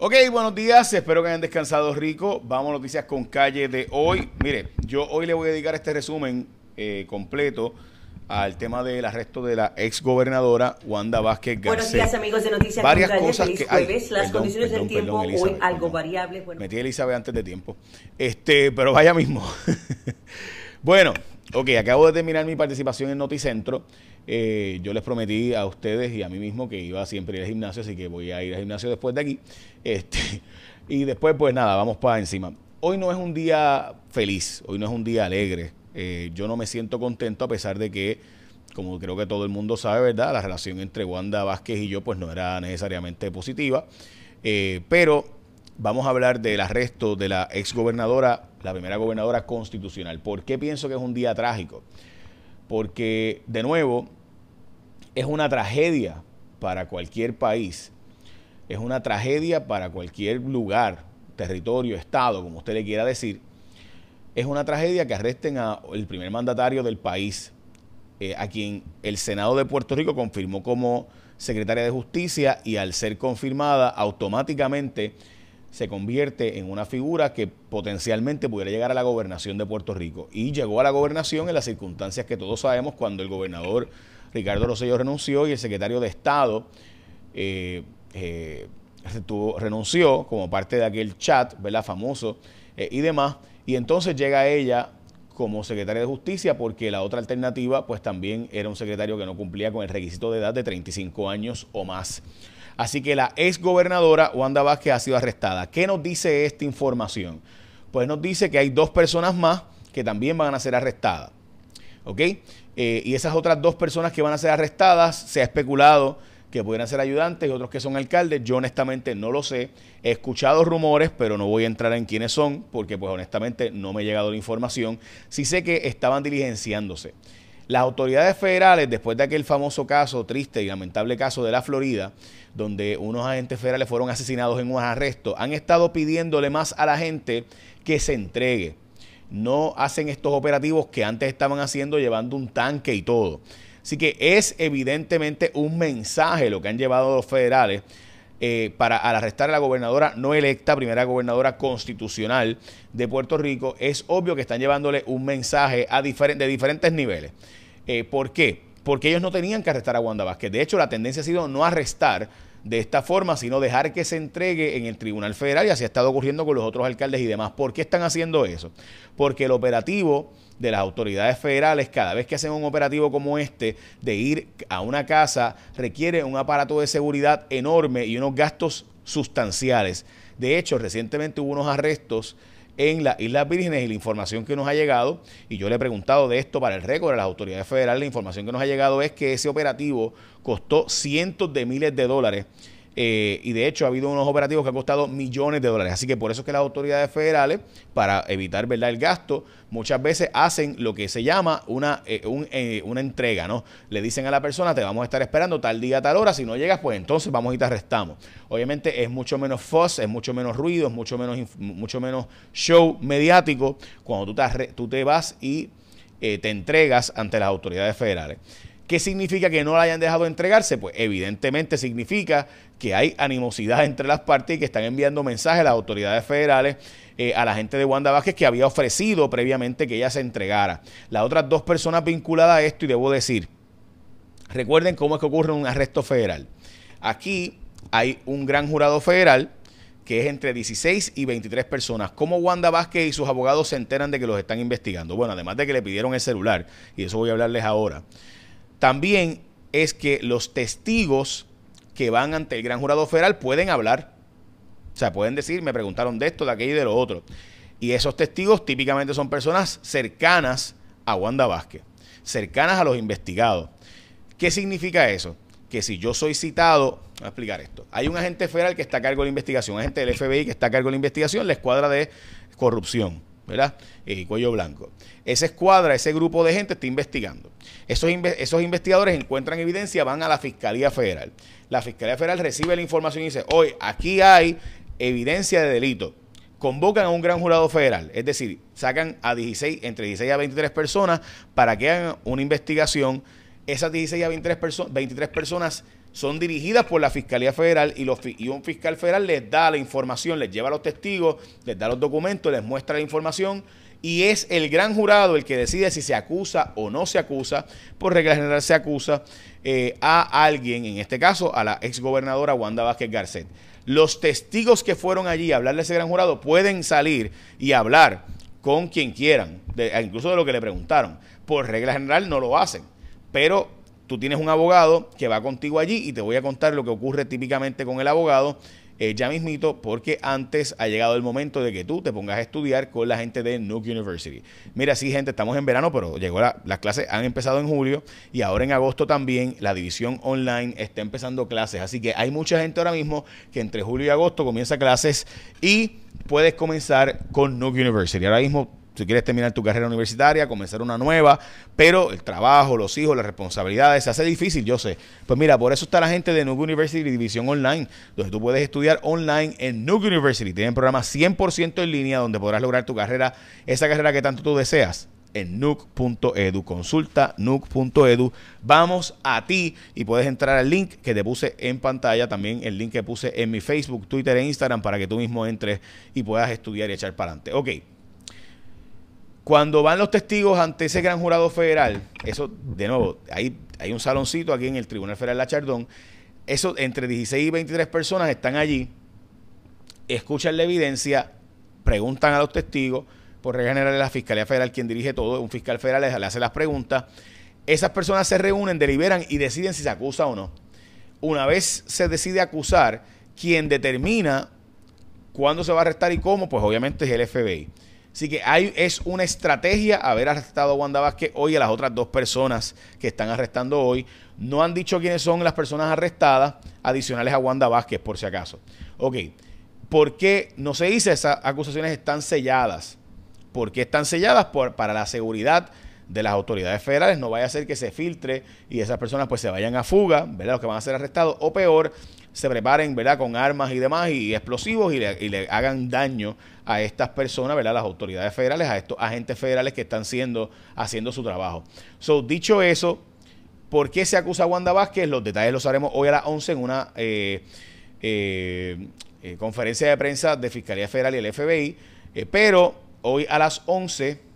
Ok, buenos días, espero que hayan descansado rico. Vamos a noticias con calle de hoy. Mire, yo hoy le voy a dedicar este resumen eh, completo al tema del arresto de la ex gobernadora Wanda Vázquez Garcés. Buenos días amigos de Noticias Varias con Calle. cosas Feliz que ay, jueves. Las perdón, condiciones perdón, del tiempo perdón, hoy algo perdón. variables. Bueno, Metí a Elizabeth antes de tiempo. Este, pero vaya mismo. bueno, ok, acabo de terminar mi participación en Noticentro. Eh, yo les prometí a ustedes y a mí mismo que iba siempre ir al gimnasio, así que voy a ir al gimnasio después de aquí. Este, y después, pues nada, vamos para encima. Hoy no es un día feliz, hoy no es un día alegre. Eh, yo no me siento contento a pesar de que, como creo que todo el mundo sabe, ¿verdad? La relación entre Wanda Vázquez y yo, pues no era necesariamente positiva. Eh, pero vamos a hablar del arresto de la ex gobernadora, la primera gobernadora constitucional. ¿Por qué pienso que es un día trágico? Porque, de nuevo, es una tragedia para cualquier país, es una tragedia para cualquier lugar, territorio, estado, como usted le quiera decir. Es una tragedia que arresten al primer mandatario del país, eh, a quien el Senado de Puerto Rico confirmó como secretaria de Justicia y al ser confirmada automáticamente se convierte en una figura que potencialmente pudiera llegar a la gobernación de Puerto Rico. Y llegó a la gobernación en las circunstancias que todos sabemos cuando el gobernador Ricardo Rosselló renunció y el secretario de Estado eh, eh, renunció como parte de aquel chat, ¿verdad? Famoso eh, y demás. Y entonces llega ella como secretaria de Justicia porque la otra alternativa pues también era un secretario que no cumplía con el requisito de edad de 35 años o más. Así que la ex gobernadora Wanda Vázquez ha sido arrestada. ¿Qué nos dice esta información? Pues nos dice que hay dos personas más que también van a ser arrestadas. ¿Ok? Eh, y esas otras dos personas que van a ser arrestadas, se ha especulado que pudieran ser ayudantes y otros que son alcaldes. Yo honestamente no lo sé. He escuchado rumores, pero no voy a entrar en quiénes son, porque pues honestamente no me ha llegado la información. Sí sé que estaban diligenciándose. Las autoridades federales, después de aquel famoso caso, triste y lamentable caso de la Florida, donde unos agentes federales fueron asesinados en un arresto, han estado pidiéndole más a la gente que se entregue no hacen estos operativos que antes estaban haciendo llevando un tanque y todo. Así que es evidentemente un mensaje lo que han llevado los federales eh, para al arrestar a la gobernadora no electa, primera gobernadora constitucional de Puerto Rico. Es obvio que están llevándole un mensaje a de diferentes niveles. Eh, ¿Por qué? Porque ellos no tenían que arrestar a Wanda Vázquez. De hecho, la tendencia ha sido no arrestar de esta forma, sino dejar que se entregue en el Tribunal Federal y así ha estado ocurriendo con los otros alcaldes y demás. ¿Por qué están haciendo eso? Porque el operativo de las autoridades federales, cada vez que hacen un operativo como este, de ir a una casa, requiere un aparato de seguridad enorme y unos gastos sustanciales. De hecho, recientemente hubo unos arrestos en las Islas Vírgenes y la información que nos ha llegado, y yo le he preguntado de esto para el récord a las autoridades federales, la información que nos ha llegado es que ese operativo costó cientos de miles de dólares. Eh, y de hecho ha habido unos operativos que han costado millones de dólares. Así que por eso es que las autoridades federales, para evitar ¿verdad? el gasto, muchas veces hacen lo que se llama una, eh, eh, una entrega, ¿no? Le dicen a la persona, te vamos a estar esperando tal día, tal hora, si no llegas, pues entonces vamos y te arrestamos. Obviamente es mucho menos fuss, es mucho menos ruido, es mucho menos, mucho menos show mediático cuando tú te, vas y te entregas ante las autoridades federales. ¿Qué significa que no la hayan dejado entregarse? Pues evidentemente significa que hay animosidad entre las partes y que están enviando mensajes a las autoridades federales, eh, a la gente de Wanda Vázquez que había ofrecido previamente que ella se entregara. Las otras dos personas vinculadas a esto, y debo decir, recuerden cómo es que ocurre un arresto federal. Aquí hay un gran jurado federal que es entre 16 y 23 personas. ¿Cómo Wanda Vázquez y sus abogados se enteran de que los están investigando? Bueno, además de que le pidieron el celular, y de eso voy a hablarles ahora. También es que los testigos que van ante el gran jurado federal pueden hablar. O sea, pueden decir, me preguntaron de esto, de aquello y de lo otro. Y esos testigos típicamente son personas cercanas a Wanda Vázquez, cercanas a los investigados. ¿Qué significa eso? Que si yo soy citado, voy a explicar esto. Hay un agente federal que está a cargo de la investigación, un agente del FBI que está a cargo de la investigación, la escuadra de corrupción, ¿verdad? Eh, cuello blanco. Esa escuadra, ese grupo de gente está investigando. Esos, inve- esos investigadores encuentran evidencia, van a la Fiscalía Federal. La Fiscalía Federal recibe la información y dice, hoy aquí hay evidencia de delito. Convocan a un gran jurado federal, es decir, sacan a 16, entre 16 a 23 personas para que hagan una investigación Esas 16 a 23, 23 personas son dirigidas por la Fiscalía Federal y, un fiscal federal les da la información, les lleva a los testigos, les da los documentos, les muestra la información y es el gran jurado el que decide si se acusa o no se acusa, por regla general se acusa eh, a alguien, en este caso a la exgobernadora Wanda Vázquez Garcet. Los testigos que fueron allí a hablarle a ese gran jurado pueden salir y hablar con quien quieran, incluso de lo que le preguntaron. Por regla general no lo hacen, pero tú tienes un abogado que va contigo allí y te voy a contar lo que ocurre típicamente con el abogado eh, ya mismito, porque antes ha llegado el momento de que tú te pongas a estudiar con la gente de Nuke University. Mira, sí, gente, estamos en verano, pero llegó la, las clases, han empezado en julio y ahora en agosto también la división online está empezando clases. Así que hay mucha gente ahora mismo que entre julio y agosto comienza clases y puedes comenzar con Nuke University. Ahora mismo si quieres terminar tu carrera universitaria, comenzar una nueva, pero el trabajo, los hijos, las responsabilidades, se hace difícil, yo sé. Pues mira, por eso está la gente de Nuke University División Online, donde tú puedes estudiar online en Nuke University. Tienen programas 100% en línea donde podrás lograr tu carrera, esa carrera que tanto tú deseas en nuke.edu. Consulta nuke.edu. Vamos a ti y puedes entrar al link que te puse en pantalla, también el link que puse en mi Facebook, Twitter e Instagram para que tú mismo entres y puedas estudiar y echar para adelante. Ok. Cuando van los testigos ante ese gran jurado federal, eso, de nuevo, hay, hay un saloncito aquí en el Tribunal Federal de la Chardón, eso entre 16 y 23 personas están allí, escuchan la evidencia, preguntan a los testigos, por regla general la Fiscalía Federal quien dirige todo, un fiscal federal le hace las preguntas, esas personas se reúnen, deliberan y deciden si se acusa o no. Una vez se decide acusar, quien determina cuándo se va a arrestar y cómo, pues obviamente es el FBI. Así que hay, es una estrategia haber arrestado a Wanda Vázquez hoy a las otras dos personas que están arrestando hoy. No han dicho quiénes son las personas arrestadas adicionales a Wanda Vázquez, por si acaso. Ok, ¿por qué no se dice esas acusaciones están selladas? ¿Por qué están selladas? Para la seguridad de las autoridades federales, no vaya a ser que se filtre y esas personas pues se vayan a fuga, ¿verdad? Los que van a ser arrestados, o peor, se preparen, ¿verdad? Con armas y demás y explosivos y le, hagan daño a estas personas, ¿verdad? Las autoridades federales, a estos agentes federales que están siendo, haciendo su trabajo. So, dicho eso, ¿por qué se acusa a Wanda Vázquez? Los detalles los haremos hoy a las 11 en una eh, eh, eh, conferencia de prensa de Fiscalía Federal y el FBI, pero hoy a las 11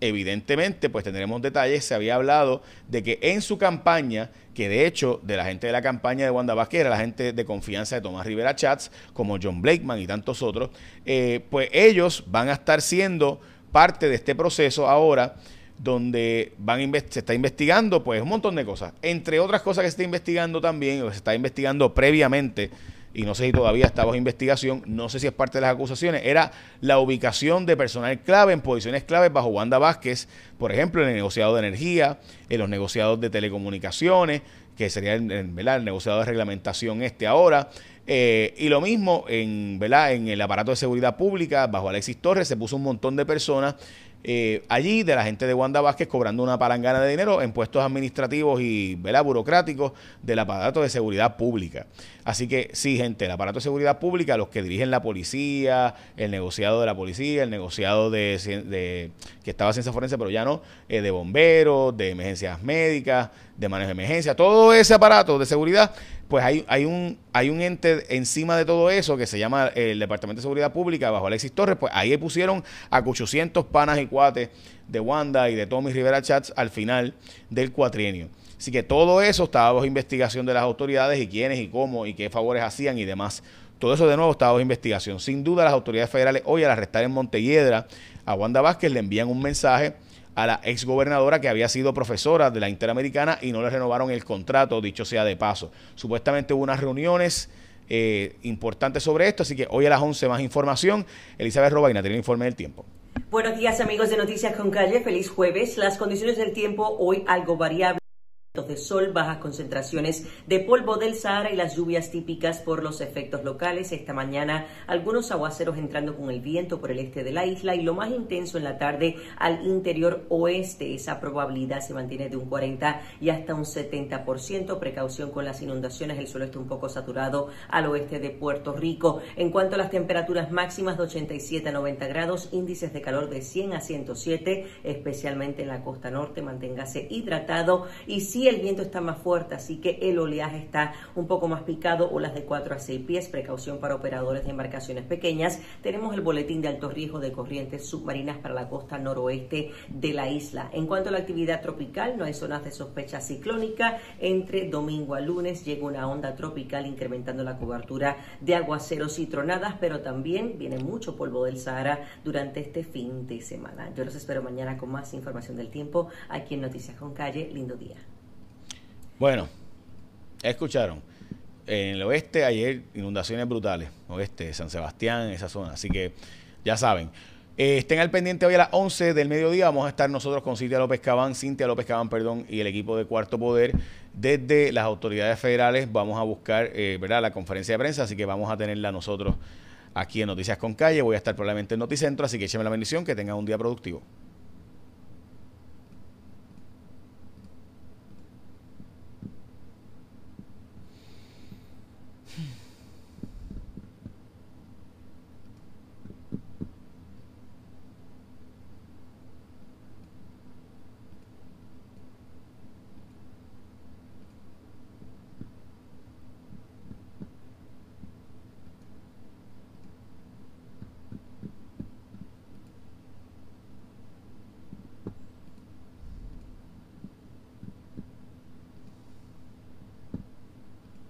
evidentemente, pues tendremos detalles. Se había hablado de que en su campaña, que de hecho de la gente de la campaña de Wanda Vázquez era la gente de confianza de Tomás Rivera Chats, como John Blakeman y tantos otros, eh, pues ellos van a estar siendo parte de este proceso ahora donde van se está investigando pues un montón de cosas. Entre otras cosas que se está investigando también, o se está investigando previamente, y no sé si todavía está bajo investigación, no sé si es parte de las acusaciones, era la ubicación de personal clave en posiciones claves bajo Wanda Vázquez, por ejemplo, en el negociado de energía, en los negociados de telecomunicaciones, que sería el, negociado de reglamentación este ahora, eh, y lo mismo en, en el aparato de seguridad pública, bajo Alexis Torres, se puso un montón de personas eh, allí de la gente de Wanda Vázquez cobrando una palangana de dinero en puestos administrativos y ¿verdad? burocráticos del aparato de seguridad pública. Así que sí, gente, el aparato de seguridad pública, los que dirigen la policía, el negociado de la policía, el negociado de, que estaba ciencia forense, pero ya no, eh, de bomberos, de emergencias médicas, de manejo de emergencia, todo ese aparato de seguridad pues hay, hay, un, hay un ente encima de todo eso que se llama el Departamento de Seguridad Pública bajo Alexis Torres, pues ahí pusieron a 800 panas y cuates de Wanda y de Tommy Rivera Chats al final del cuatrienio. Así que todo eso estaba bajo investigación de las autoridades y quiénes y cómo y qué favores hacían y demás. Todo eso de nuevo estaba bajo investigación. Sin duda las autoridades federales hoy al arrestar en Montelledra a Wanda Vázquez le envían un mensaje a la exgobernadora que había sido profesora de la Interamericana y no le renovaron el contrato, dicho sea de paso. Supuestamente hubo unas reuniones eh, importantes sobre esto, así que hoy a las 11 más información. Elizabeth Robaina tiene el informe del tiempo. Buenos días amigos de Noticias con Calle, feliz jueves. Las condiciones del tiempo hoy algo variables de sol, bajas concentraciones de polvo del Sahara y las lluvias típicas por los efectos locales. Esta mañana algunos aguaceros entrando con el viento por el este de la isla y lo más intenso en la tarde al interior oeste. Esa probabilidad se mantiene de un 40 y hasta un 70%. Precaución con las inundaciones. El suelo está un poco saturado al oeste de Puerto Rico. En cuanto a las temperaturas máximas de 87 a 90 grados, índices de calor de 100 a 107, especialmente en la costa norte. Manténgase hidratado y si el viento está más fuerte, así que el oleaje está un poco más picado, olas de 4 a 6 pies, precaución para operadores de embarcaciones pequeñas. Tenemos el boletín de alto riesgo de corrientes submarinas para la costa noroeste de la isla. En cuanto a la actividad tropical, no hay zonas de sospecha ciclónica. Entre domingo a lunes llega una onda tropical incrementando la cobertura de aguaceros y tronadas, pero también viene mucho polvo del Sahara durante este fin de semana. Yo los espero mañana con más información del tiempo aquí en Noticias con Calle. Lindo día. Bueno, escucharon. En el oeste ayer inundaciones brutales, oeste, San Sebastián, esa zona. Así que ya saben. Eh, estén al pendiente hoy a las 11 del mediodía. Vamos a estar nosotros con Cintia López Cabán, Cintia López Cabán, perdón, y el equipo de Cuarto Poder. Desde las autoridades federales vamos a buscar eh, ¿verdad? la conferencia de prensa, así que vamos a tenerla nosotros aquí en Noticias con Calle. Voy a estar probablemente en Noticentro, así que écheme la bendición, que tengan un día productivo.